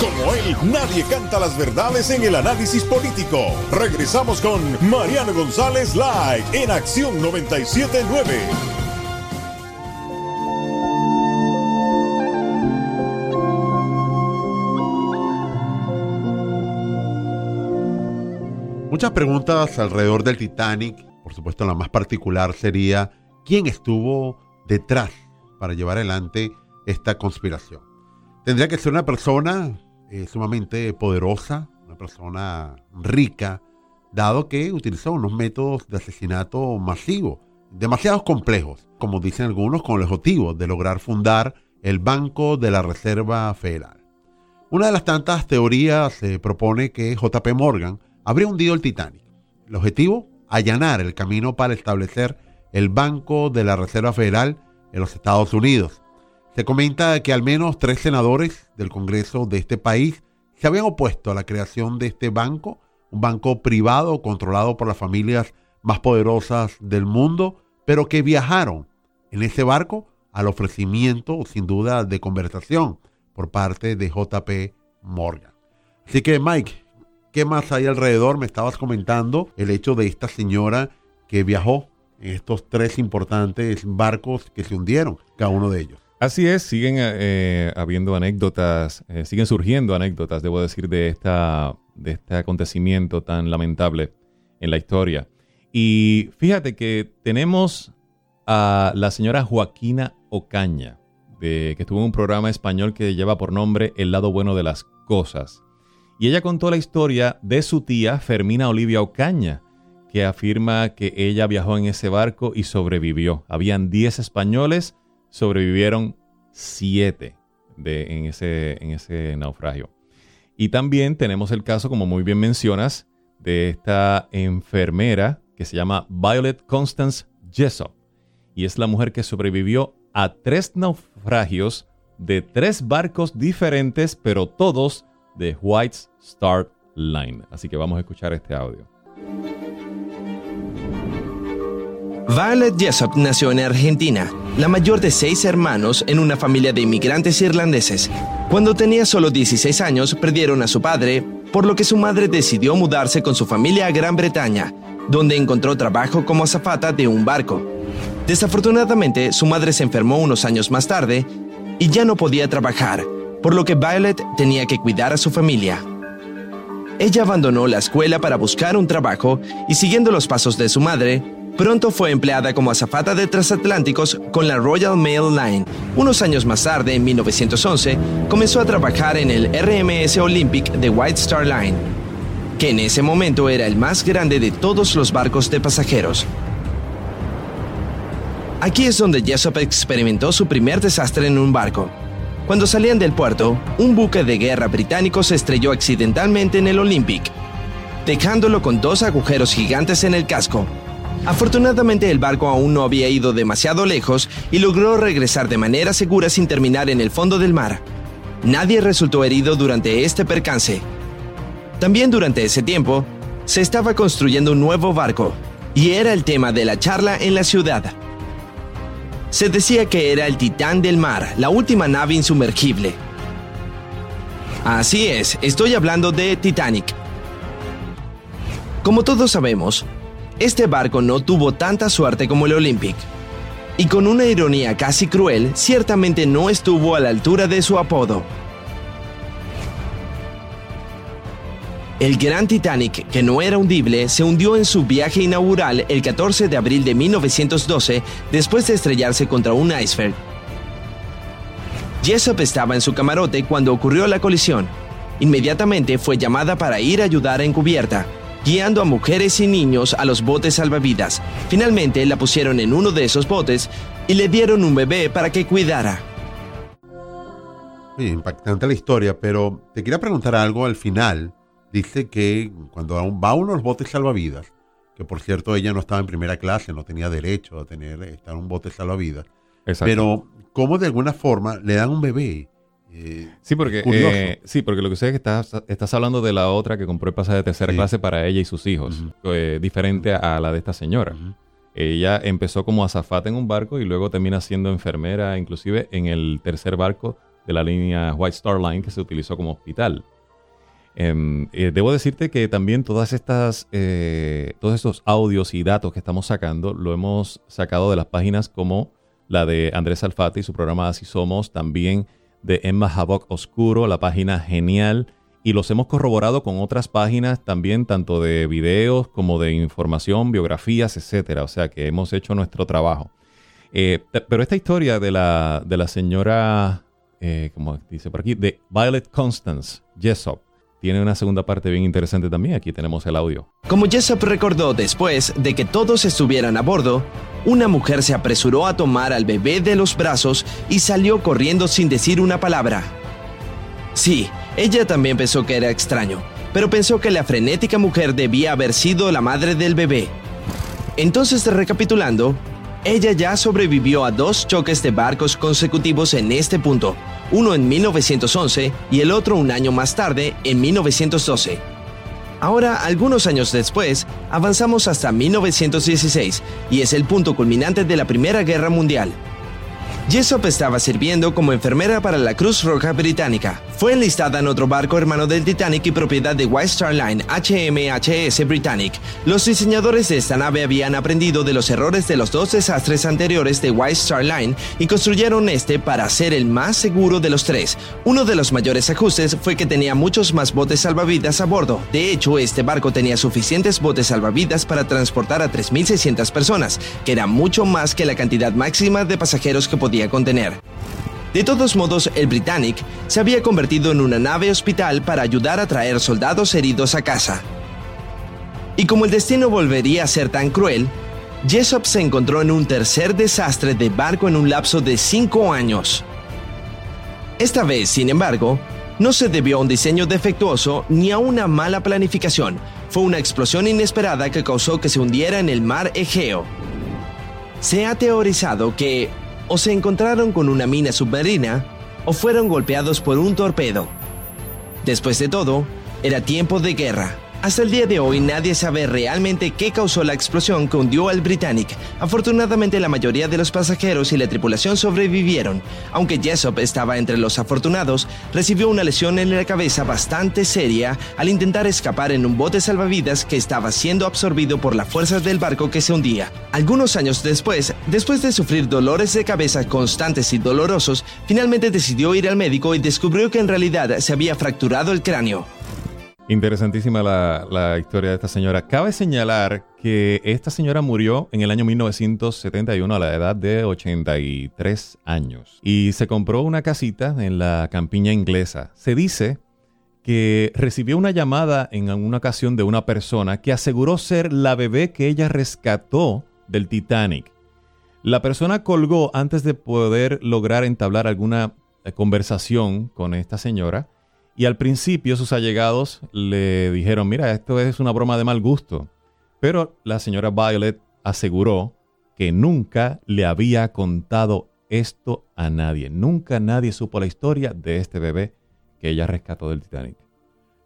Como él, nadie canta las verdades en el análisis político. Regresamos con Mariano González Live en Acción 979. Muchas preguntas alrededor del Titanic. Por supuesto, la más particular sería quién estuvo detrás para llevar adelante esta conspiración. Tendría que ser una persona eh, sumamente poderosa, una persona rica, dado que utilizó unos métodos de asesinato masivo, demasiado complejos, como dicen algunos, con el objetivo de lograr fundar el Banco de la Reserva Federal. Una de las tantas teorías se propone que JP Morgan habría hundido el Titanic. El objetivo, allanar el camino para establecer el Banco de la Reserva Federal en los Estados Unidos. Se comenta que al menos tres senadores del Congreso de este país se habían opuesto a la creación de este banco, un banco privado controlado por las familias más poderosas del mundo, pero que viajaron en ese barco al ofrecimiento, sin duda, de conversación por parte de JP Morgan. Así que, Mike, ¿Qué más hay alrededor? Me estabas comentando el hecho de esta señora que viajó en estos tres importantes barcos que se hundieron, cada uno de ellos. Así es, siguen eh, habiendo anécdotas, eh, siguen surgiendo anécdotas, debo decir, de, esta, de este acontecimiento tan lamentable en la historia. Y fíjate que tenemos a la señora Joaquina Ocaña, de, que estuvo en un programa español que lleva por nombre El lado bueno de las cosas. Y ella contó la historia de su tía Fermina Olivia Ocaña, que afirma que ella viajó en ese barco y sobrevivió. Habían 10 españoles, sobrevivieron 7 en, ese, en ese naufragio. Y también tenemos el caso, como muy bien mencionas, de esta enfermera que se llama Violet Constance Jessop. Y es la mujer que sobrevivió a tres naufragios de tres barcos diferentes, pero todos de White Star Line. Así que vamos a escuchar este audio. Violet Jessop nació en Argentina, la mayor de seis hermanos en una familia de inmigrantes irlandeses. Cuando tenía solo 16 años, perdieron a su padre, por lo que su madre decidió mudarse con su familia a Gran Bretaña, donde encontró trabajo como azafata de un barco. Desafortunadamente, su madre se enfermó unos años más tarde y ya no podía trabajar, por lo que Violet tenía que cuidar a su familia. Ella abandonó la escuela para buscar un trabajo y siguiendo los pasos de su madre, pronto fue empleada como azafata de transatlánticos con la Royal Mail Line. Unos años más tarde, en 1911, comenzó a trabajar en el RMS Olympic de White Star Line, que en ese momento era el más grande de todos los barcos de pasajeros. Aquí es donde Jessop experimentó su primer desastre en un barco. Cuando salían del puerto, un buque de guerra británico se estrelló accidentalmente en el Olympic, dejándolo con dos agujeros gigantes en el casco. Afortunadamente el barco aún no había ido demasiado lejos y logró regresar de manera segura sin terminar en el fondo del mar. Nadie resultó herido durante este percance. También durante ese tiempo, se estaba construyendo un nuevo barco, y era el tema de la charla en la ciudad. Se decía que era el Titán del Mar, la última nave insumergible. Así es, estoy hablando de Titanic. Como todos sabemos, este barco no tuvo tanta suerte como el Olympic. Y con una ironía casi cruel, ciertamente no estuvo a la altura de su apodo. El gran Titanic, que no era hundible, se hundió en su viaje inaugural el 14 de abril de 1912 después de estrellarse contra un iceberg. Jessop estaba en su camarote cuando ocurrió la colisión. Inmediatamente fue llamada para ir a ayudar en cubierta, guiando a mujeres y niños a los botes salvavidas. Finalmente la pusieron en uno de esos botes y le dieron un bebé para que cuidara. impactante la historia, pero te quería preguntar algo al final dice que cuando va uno a los botes salvavidas, que por cierto ella no estaba en primera clase, no tenía derecho a tener estar en un bote salvavidas, pero como de alguna forma le dan un bebé. Eh, sí, porque, eh, sí, porque lo que sé es que estás, estás hablando de la otra que compró el pasaje de tercera clase para ella y sus hijos, eh, diferente a la de esta señora. Ella empezó como azafata en un barco y luego termina siendo enfermera, inclusive en el tercer barco de la línea White Star Line que se utilizó como hospital. Em, debo decirte que también todas estas, todos estos audios y datos que estamos sacando lo hemos sacado de las páginas como la de Andrés Alfati, su programa Así Somos, también de Emma Havoc Oscuro, la página Genial, y los hemos corroborado con otras páginas también, tanto de videos como de información, biografías, etcétera. O sea que hemos hecho nuestro trabajo. Eh, pero esta historia de la, de la señora, eh, como dice por aquí, de Violet Constance Jessop, tiene una segunda parte bien interesante también. Aquí tenemos el audio. Como Jessop recordó después de que todos estuvieran a bordo, una mujer se apresuró a tomar al bebé de los brazos y salió corriendo sin decir una palabra. Sí, ella también pensó que era extraño, pero pensó que la frenética mujer debía haber sido la madre del bebé. Entonces, recapitulando, ella ya sobrevivió a dos choques de barcos consecutivos en este punto, uno en 1911 y el otro un año más tarde, en 1912. Ahora, algunos años después, avanzamos hasta 1916 y es el punto culminante de la Primera Guerra Mundial. Jessop estaba sirviendo como enfermera para la Cruz Roja Británica. Fue enlistada en otro barco hermano del Titanic y propiedad de White Star Line HMHS Britannic. Los diseñadores de esta nave habían aprendido de los errores de los dos desastres anteriores de White Star Line y construyeron este para ser el más seguro de los tres. Uno de los mayores ajustes fue que tenía muchos más botes salvavidas a bordo. De hecho, este barco tenía suficientes botes salvavidas para transportar a 3.600 personas, que era mucho más que la cantidad máxima de pasajeros que podía contener. De todos modos, el Britannic se había convertido en una nave hospital para ayudar a traer soldados heridos a casa. Y como el destino volvería a ser tan cruel, Jessop se encontró en un tercer desastre de barco en un lapso de cinco años. Esta vez, sin embargo, no se debió a un diseño defectuoso ni a una mala planificación. Fue una explosión inesperada que causó que se hundiera en el mar Egeo. Se ha teorizado que o se encontraron con una mina submarina o fueron golpeados por un torpedo. Después de todo, era tiempo de guerra hasta el día de hoy nadie sabe realmente qué causó la explosión que hundió al Britannic. Afortunadamente la mayoría de los pasajeros y la tripulación sobrevivieron. Aunque Jessop estaba entre los afortunados, recibió una lesión en la cabeza bastante seria al intentar escapar en un bote salvavidas que estaba siendo absorbido por las fuerzas del barco que se hundía. Algunos años después, después de sufrir dolores de cabeza constantes y dolorosos, finalmente decidió ir al médico y descubrió que en realidad se había fracturado el cráneo. Interesantísima la, historia de esta señora. Cabe señalar que esta señora murió en el año 1971 a la edad de 83 años y se compró una casita en la campiña inglesa. Se dice que recibió una llamada en una ocasión de una persona que aseguró ser la bebé que ella rescató del Titanic. La persona colgó antes de poder lograr entablar alguna conversación con esta señora y al principio sus allegados le dijeron, mira, esto es una broma de mal gusto. Pero la señora Violet aseguró que nunca le había contado esto a nadie. Nunca nadie supo la historia de este bebé que ella rescató del Titanic.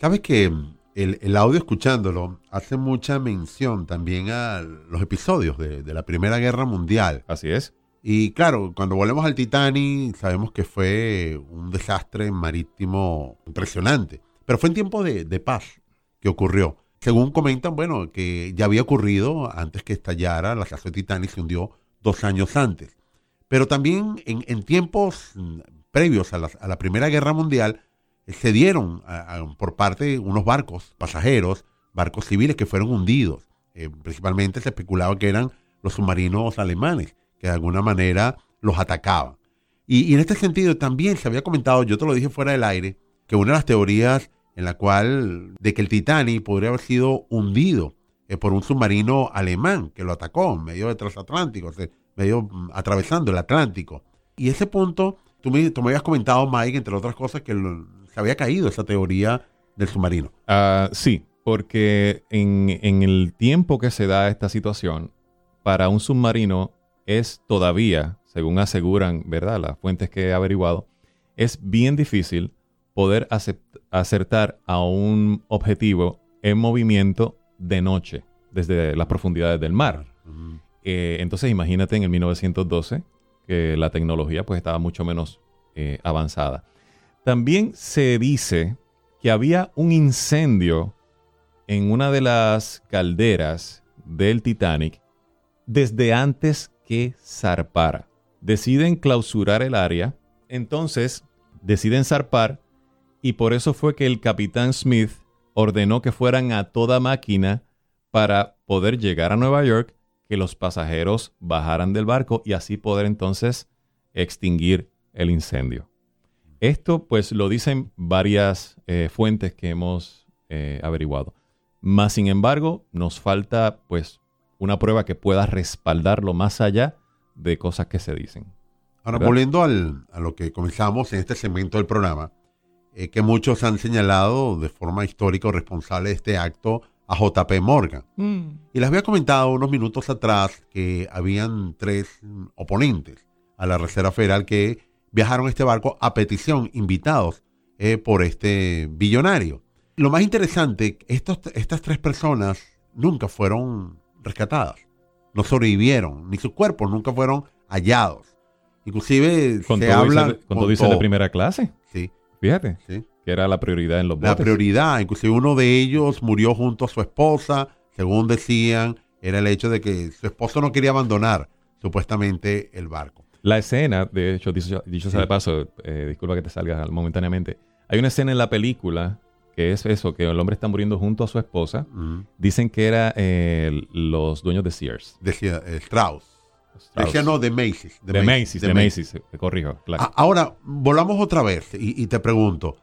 ¿Sabes que el, audio escuchándolo hace mucha mención también a los episodios de, de la Primera Guerra Mundial? Así es. Y claro, cuando volvemos al Titanic, sabemos que fue un desastre marítimo impresionante. Pero fue en tiempo de, paz que ocurrió. Según comentan, bueno, que ya había ocurrido antes que estallara, la casa de Titanic se hundió dos años antes. Pero también en, tiempos previos a la, Primera Guerra Mundial, eh, se dieron por parte de unos barcos pasajeros, barcos civiles que fueron hundidos. Eh, principalmente se especulaba que eran los submarinos alemanes de alguna manera los atacaban. Y, en este sentido también se había comentado, yo te lo dije fuera del aire, que una de las teorías en la cual de que el Titanic podría haber sido hundido eh, por un submarino alemán que lo atacó en medio de transatlántico, medio mm, atravesando el Atlántico. Y ese punto, tú me, tú me habías comentado, Mike, entre otras cosas, que se había caído esa teoría del submarino. Ah, sí, porque en, en el tiempo que se da esta situación, para un submarino es todavía, según aseguran, ¿verdad? Las fuentes que he averiguado, es bien difícil poder acertar a un objetivo en movimiento de noche desde las profundidades del mar. Eh, entonces imagínate en el 1912 que la tecnología pues estaba mucho menos eh, avanzada. También se dice que había un incendio en una de las calderas del Titanic desde antes que zarpara. Deciden clausurar el área, entonces deciden zarpar y por eso fue que el capitán Smith ordenó que fueran a toda máquina para poder llegar a Nueva York, que los pasajeros bajaran del barco y así poder entonces extinguir el incendio. Esto pues lo dicen varias eh, fuentes que hemos eh, averiguado. Más sin embargo, nos falta pues una prueba que pueda respaldarlo más allá de cosas que se dicen. Ahora, volviendo al, a lo que comenzamos en este segmento del programa, eh, que muchos han señalado de forma histórica o responsable de este acto a JP Morgan. Mm. Y les había comentado unos minutos atrás que habían tres oponentes a la Reserva Federal que viajaron este barco a petición, invitados eh, por este billonario. Lo más interesante, estos, estas tres personas nunca fueron rescatadas, no sobrevivieron, ni sus cuerpos nunca fueron hallados. Inclusive con se habla... Cuando dice de primera clase. Sí. Fíjate. Sí. Que era la prioridad en los botes. La prioridad. Inclusive uno de ellos murió junto a su esposa. Según decían, era el hecho de que su esposo no quería abandonar supuestamente el barco. La escena, de hecho, dicho, sea de paso, eh, disculpa que te salga momentáneamente. Hay una escena en la película que es eso, que el hombre está muriendo junto a su esposa. Dicen que era eh, los dueños de Sears. Decía eh, Strauss. Decía no, de Macy's. De, Macy's, de Macy's, te corrijo. Claro. Ahora, volvamos otra vez y, te pregunto,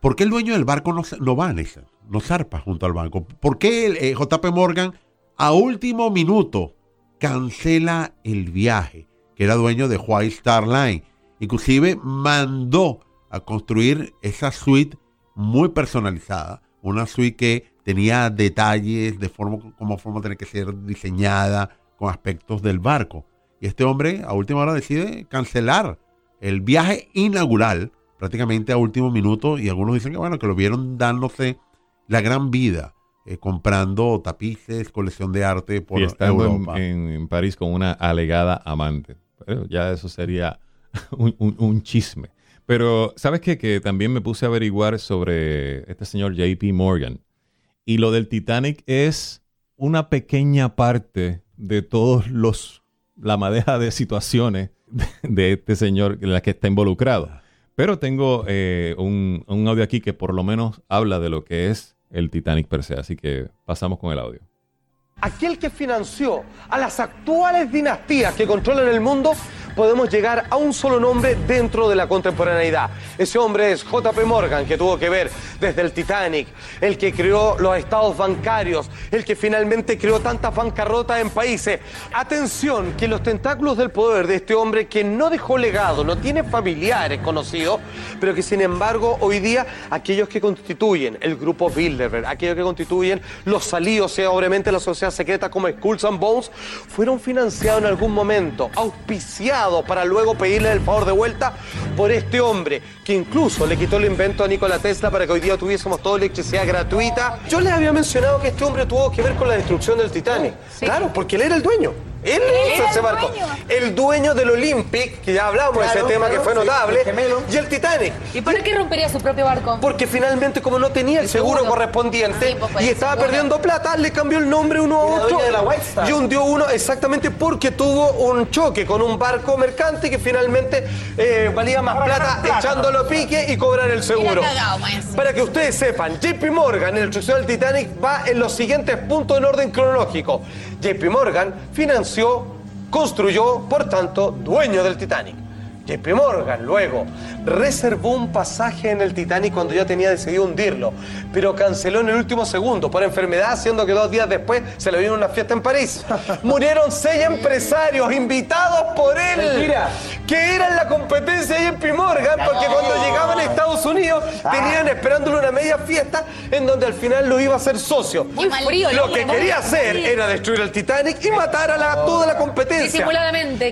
¿por qué el dueño del barco no, no va, Néstor? No zarpa junto al banco. ¿Por qué el, eh, JP Morgan a último minuto cancela el viaje? Que era dueño de White Star Line. Inclusive mandó a construir esa suite muy personalizada, una suite que tenía detalles de forma como forma tiene que ser diseñada con aspectos del barco. Y este hombre a última hora decide cancelar el viaje inaugural prácticamente a último minuto y algunos dicen que bueno, que lo vieron dándose la gran vida eh, comprando tapices, colección de arte por y estando Europa. En, París con una alegada amante. ya eso sería un chisme. Pero, ¿sabes qué? Que también me puse a averiguar sobre este señor JP Morgan. Y lo del Titanic es una pequeña parte de todos los, la madeja de situaciones de, este señor en la que está involucrado. Pero tengo eh, un, un audio aquí que por lo menos habla de lo que es el Titanic per se. Así que pasamos con el audio. Aquel que financió a las actuales dinastías que controlan el mundo podemos llegar a un solo nombre dentro de la contemporaneidad. Ese hombre es JP Morgan, que tuvo que ver desde el Titanic, el que creó los estados bancarios, el que finalmente creó tantas bancarrotas en países. Atención, que los tentáculos del poder de este hombre que no dejó legado, no tiene familiares conocidos, pero que sin embargo hoy día aquellos que constituyen el grupo Bilderberg, aquellos que constituyen los salidos y obviamente la sociedad secreta como Skulls and Bones, fueron financiados en algún momento, auspiciados para luego pedirle el favor de vuelta por este hombre que incluso le quitó el invento a Nikola Tesla para que hoy día tuviésemos toda electricidad gratuita. Yo les había mencionado que este hombre tuvo que ver con la destrucción del Titanic. Claro, porque él era el dueño. Él hizo ese barco. El dueño del Olympic, que ya hablamos de ese tema que fue notable, y el Titanic. ¿Y por qué rompería su propio barco? Porque finalmente, como no tenía el seguro, correspondiente pues, y estaba perdiendo plata, le cambió el nombre uno a otro y hundió uno exactamente porque tuvo un choque con un barco mercante que finalmente eh, valía más plata echándolo a pique y cobrar el seguro. Para que ustedes sepan, JP Morgan en el destrucción del Titanic va en los siguientes puntos en orden cronológico. JP Morgan financió, construyó, por tanto, dueño del Titanic. JP Morgan luego reservó un pasaje en el Titanic cuando ya tenía decidido hundirlo, pero canceló en el último segundo por enfermedad, siendo que dos días después se le vino una fiesta en París. Murieron seis empresarios invitados por él, que eran la competencia de JP Morgan, porque cuando llegaban Estados Unidos ah. tenían esperándole una media fiesta en donde al final lo iba a hacer socio. lo que quería hacer era destruir el Titanic y matar a toda la competencia.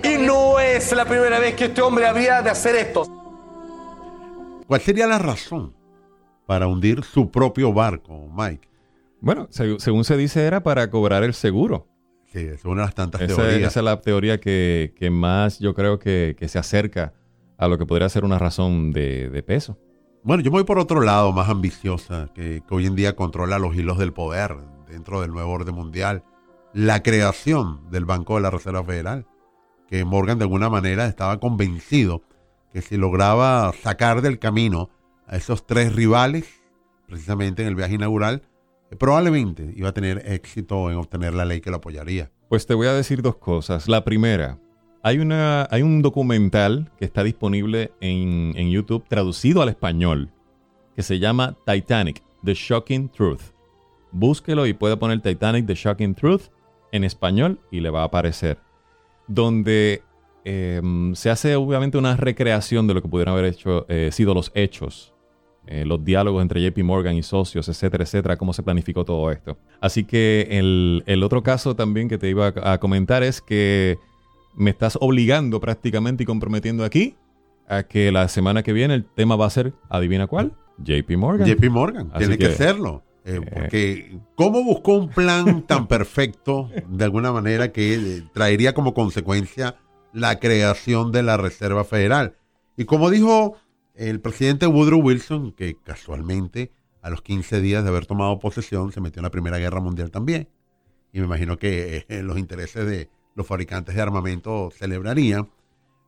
Y no es la primera vez que este hombre había de hacer esto. ¿Cuál sería la razón para hundir su propio barco, Mike? Bueno, según se dice, era para cobrar el seguro. Sí, es una de las tantas teorías. Esa es la teoría que, más yo creo que, se acerca a lo que podría ser una razón de, peso. Bueno, yo me voy por otro lado, más ambiciosa, que, que, hoy en día controla los hilos del poder dentro del nuevo orden mundial. La creación del Banco de la Reserva Federal, que Morgan de alguna manera estaba convencido que si lograba sacar del camino a esos tres rivales, precisamente en el viaje inaugural, probablemente iba a tener éxito en obtener la ley que lo apoyaría. Pues te voy a decir dos cosas. La primera, hay, una, hay un documental que está disponible en, en YouTube traducido al español que se llama Titanic, The Shocking Truth. Búsquelo y puede poner Titanic, The Shocking Truth en español y le va a aparecer. Donde em, se hace obviamente una recreación de lo que pudieran haber hecho, eh, sido los hechos eh, los diálogos entre JP Morgan y socios, etcétera, etcétera, cómo se planificó todo esto. Así que el, otro caso también que te iba a, comentar es que me estás obligando prácticamente y comprometiendo aquí a que la semana que viene el tema va a ser, adivina cuál, JP Morgan. JP Morgan, tiene que, serlo. Eh, eh, porque, ¿cómo buscó un plan tan perfecto, de alguna manera, que traería como consecuencia la creación de la Reserva Federal? Y como dijo el presidente Woodrow Wilson, que casualmente a los 15 días de haber tomado posesión se metió en la Primera Guerra Mundial también. Y me imagino que eh, los intereses de los fabricantes de armamento celebrarían.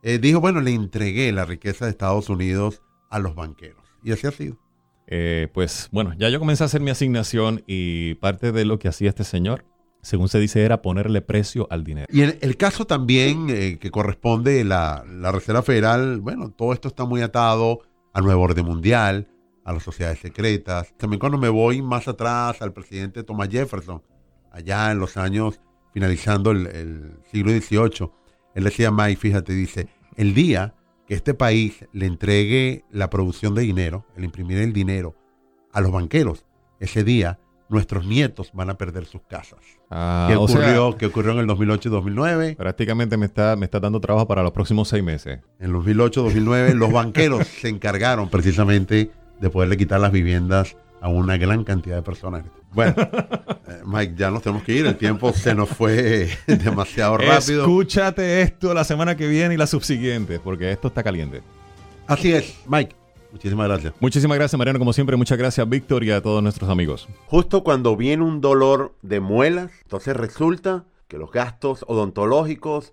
Eh, dijo, bueno, le entregué la riqueza de Estados Unidos a los banqueros. Y así ha sido. Eh, pues bueno, ya yo comencé a hacer mi asignación y parte de lo que hacía este señor, según se dice, era ponerle precio al dinero. Y en el caso también que corresponde la, la Reserva Federal, bueno, todo esto está muy atado al nuevo orden mundial, a las sociedades secretas. También cuando me voy más atrás al presidente Thomas Jefferson, allá en los años finalizando el, siglo XVIII, él decía, Mike, fíjate, dice, el día que este país le entregue la producción de dinero, el imprimir el dinero a los banqueros, ese día nuestros nietos van a perder sus casas. Ah, ¿Qué, ocurrió, ocurrió en el 2008 y 2009? Prácticamente me está, me está dando trabajo para los próximos seis meses. En 2008 2009 los banqueros se encargaron precisamente de poderle quitar las viviendas a una gran cantidad de personas. Bueno, eh, Mike, ya nos tenemos que ir. El tiempo se nos fue demasiado rápido. Escúchate esto la semana que viene y la subsiguiente, porque esto está caliente. Así es, Mike. Muchísimas gracias. Muchísimas gracias, Mariano. Como siempre, muchas gracias, Víctor, y a todos nuestros amigos. Justo cuando viene un dolor de muelas, entonces resulta que los gastos odontológicos